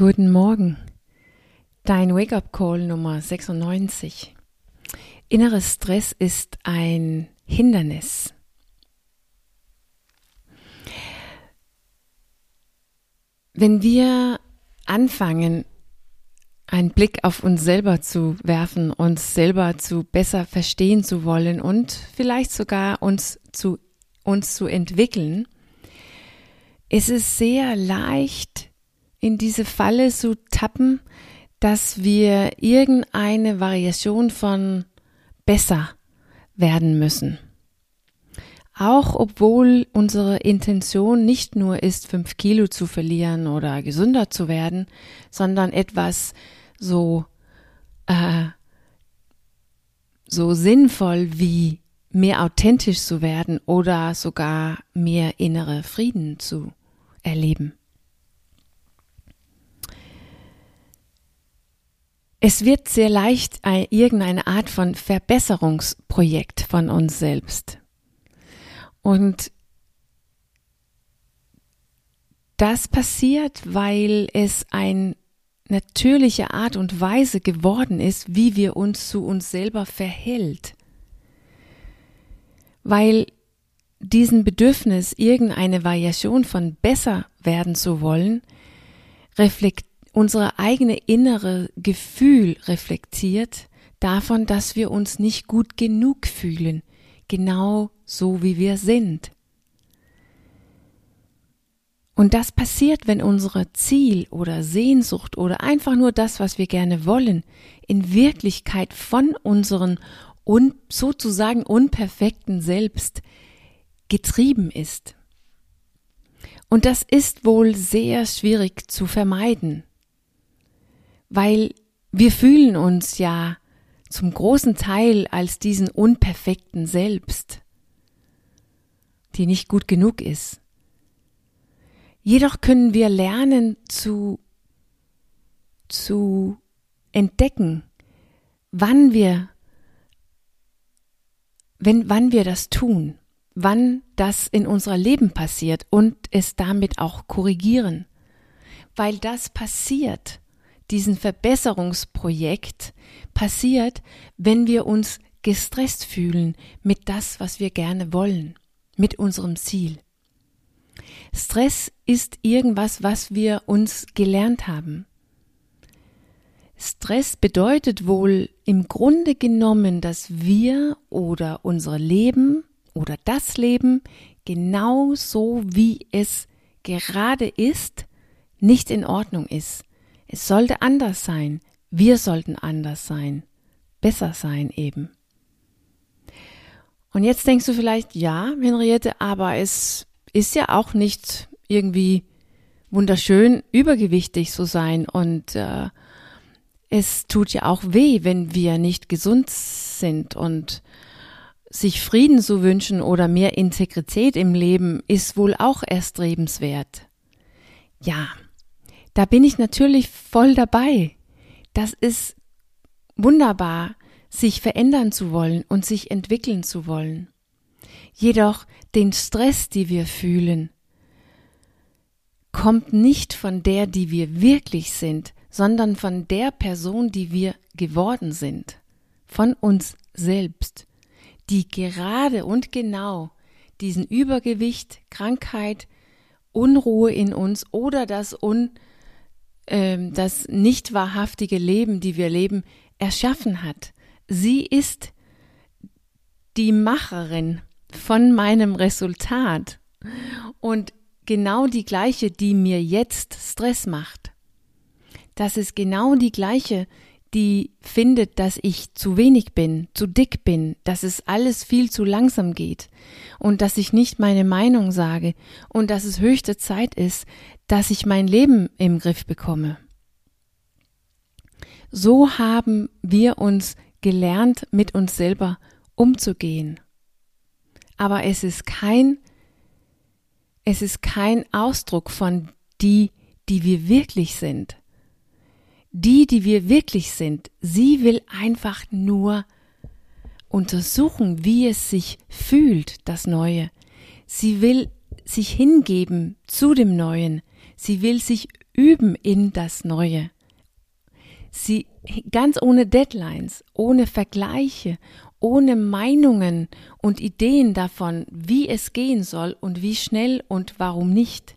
Guten Morgen. Dein Wake-up-Call Nummer 96. Innerer Stress ist ein Hindernis. Wenn wir anfangen, einen Blick auf uns selber zu werfen, uns selber zu besser verstehen zu wollen und vielleicht sogar uns zu, uns zu entwickeln, ist es sehr leicht, in diese Falle zu tappen, dass wir irgendeine Variation von besser werden müssen. Auch obwohl unsere Intention nicht nur ist, fünf Kilo zu verlieren oder gesünder zu werden, sondern etwas so, äh, so sinnvoll wie mehr authentisch zu werden oder sogar mehr innere Frieden zu erleben. Es wird sehr leicht irgendeine Art von Verbesserungsprojekt von uns selbst. Und das passiert, weil es eine natürliche Art und Weise geworden ist, wie wir uns zu uns selber verhält. Weil diesen Bedürfnis, irgendeine Variation von besser werden zu wollen, reflektiert unsere eigene innere Gefühl reflektiert davon, dass wir uns nicht gut genug fühlen, genau so wie wir sind. Und das passiert, wenn unsere Ziel oder Sehnsucht oder einfach nur das, was wir gerne wollen, in Wirklichkeit von unseren un sozusagen unperfekten Selbst getrieben ist. Und das ist wohl sehr schwierig zu vermeiden weil wir fühlen uns ja zum großen Teil als diesen unperfekten Selbst, die nicht gut genug ist. Jedoch können wir lernen zu, zu entdecken, wann wir, wenn, wann wir das tun, wann das in unser Leben passiert und es damit auch korrigieren. Weil das passiert, diesen Verbesserungsprojekt passiert, wenn wir uns gestresst fühlen mit das, was wir gerne wollen, mit unserem Ziel. Stress ist irgendwas, was wir uns gelernt haben. Stress bedeutet wohl im Grunde genommen, dass wir oder unser Leben oder das Leben genau so wie es gerade ist, nicht in Ordnung ist. Es sollte anders sein. Wir sollten anders sein. Besser sein eben. Und jetzt denkst du vielleicht, ja, Henriette, aber es ist ja auch nicht irgendwie wunderschön, übergewichtig zu sein und äh, es tut ja auch weh, wenn wir nicht gesund sind und sich Frieden zu wünschen oder mehr Integrität im Leben ist wohl auch erstrebenswert. Ja, da bin ich natürlich voll dabei. Das ist wunderbar, sich verändern zu wollen und sich entwickeln zu wollen. Jedoch den Stress, die wir fühlen, kommt nicht von der, die wir wirklich sind, sondern von der Person, die wir geworden sind, von uns selbst, die gerade und genau diesen Übergewicht, Krankheit, Unruhe in uns oder das Un ähm, das nicht wahrhaftige Leben, die wir leben, erschaffen hat. Sie ist die Macherin von meinem Resultat und genau die gleiche, die mir jetzt Stress macht. Das ist genau die gleiche, die findet, dass ich zu wenig bin, zu dick bin, dass es alles viel zu langsam geht und dass ich nicht meine Meinung sage und dass es höchste Zeit ist, dass ich mein Leben im Griff bekomme. So haben wir uns gelernt, mit uns selber umzugehen. Aber es ist kein, es ist kein Ausdruck von die, die wir wirklich sind die, die wir wirklich sind, sie will einfach nur untersuchen, wie es sich fühlt, das Neue. Sie will sich hingeben zu dem Neuen. Sie will sich üben in das Neue. Sie ganz ohne Deadlines, ohne Vergleiche, ohne Meinungen und Ideen davon, wie es gehen soll und wie schnell und warum nicht.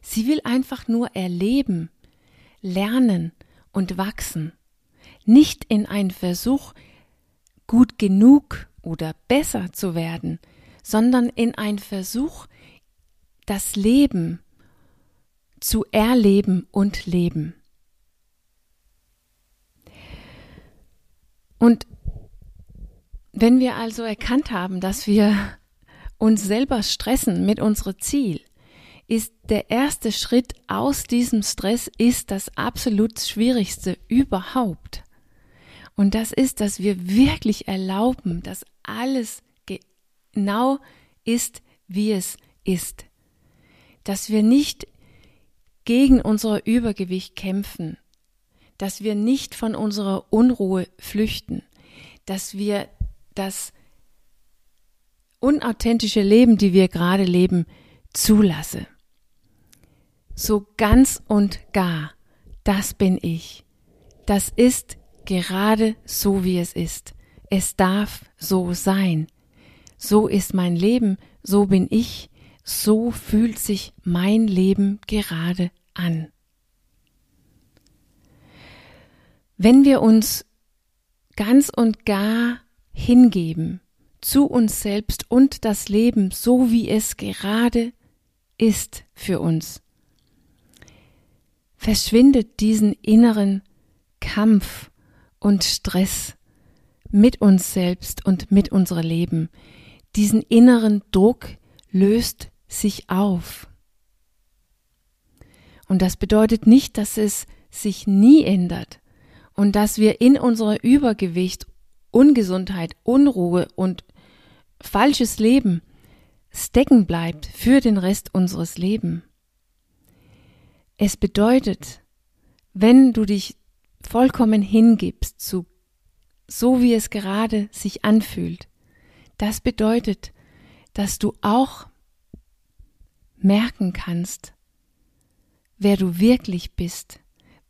Sie will einfach nur erleben, lernen und wachsen, nicht in einen Versuch, gut genug oder besser zu werden, sondern in einen Versuch, das Leben zu erleben und leben. Und wenn wir also erkannt haben, dass wir uns selber stressen mit unserem Ziel, ist der erste Schritt aus diesem Stress ist das absolut Schwierigste überhaupt. Und das ist, dass wir wirklich erlauben, dass alles genau ist, wie es ist. Dass wir nicht gegen unser Übergewicht kämpfen, dass wir nicht von unserer Unruhe flüchten, dass wir das unauthentische Leben, die wir gerade leben, zulasse. So ganz und gar, das bin ich. Das ist gerade so, wie es ist. Es darf so sein. So ist mein Leben, so bin ich, so fühlt sich mein Leben gerade an. Wenn wir uns ganz und gar hingeben zu uns selbst und das Leben so, wie es gerade ist für uns, verschwindet diesen inneren Kampf und Stress mit uns selbst und mit unserem Leben. Diesen inneren Druck löst sich auf. Und das bedeutet nicht, dass es sich nie ändert, und dass wir in unserer Übergewicht, Ungesundheit, Unruhe und falsches Leben stecken bleibt für den Rest unseres Lebens. Es bedeutet, wenn du dich vollkommen hingibst zu so wie es gerade sich anfühlt, das bedeutet, dass du auch merken kannst, wer du wirklich bist,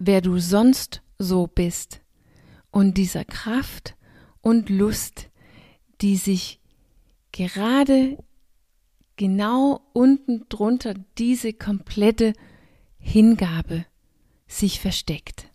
wer du sonst so bist. Und dieser Kraft und Lust, die sich gerade genau unten drunter diese komplette Hingabe sich versteckt.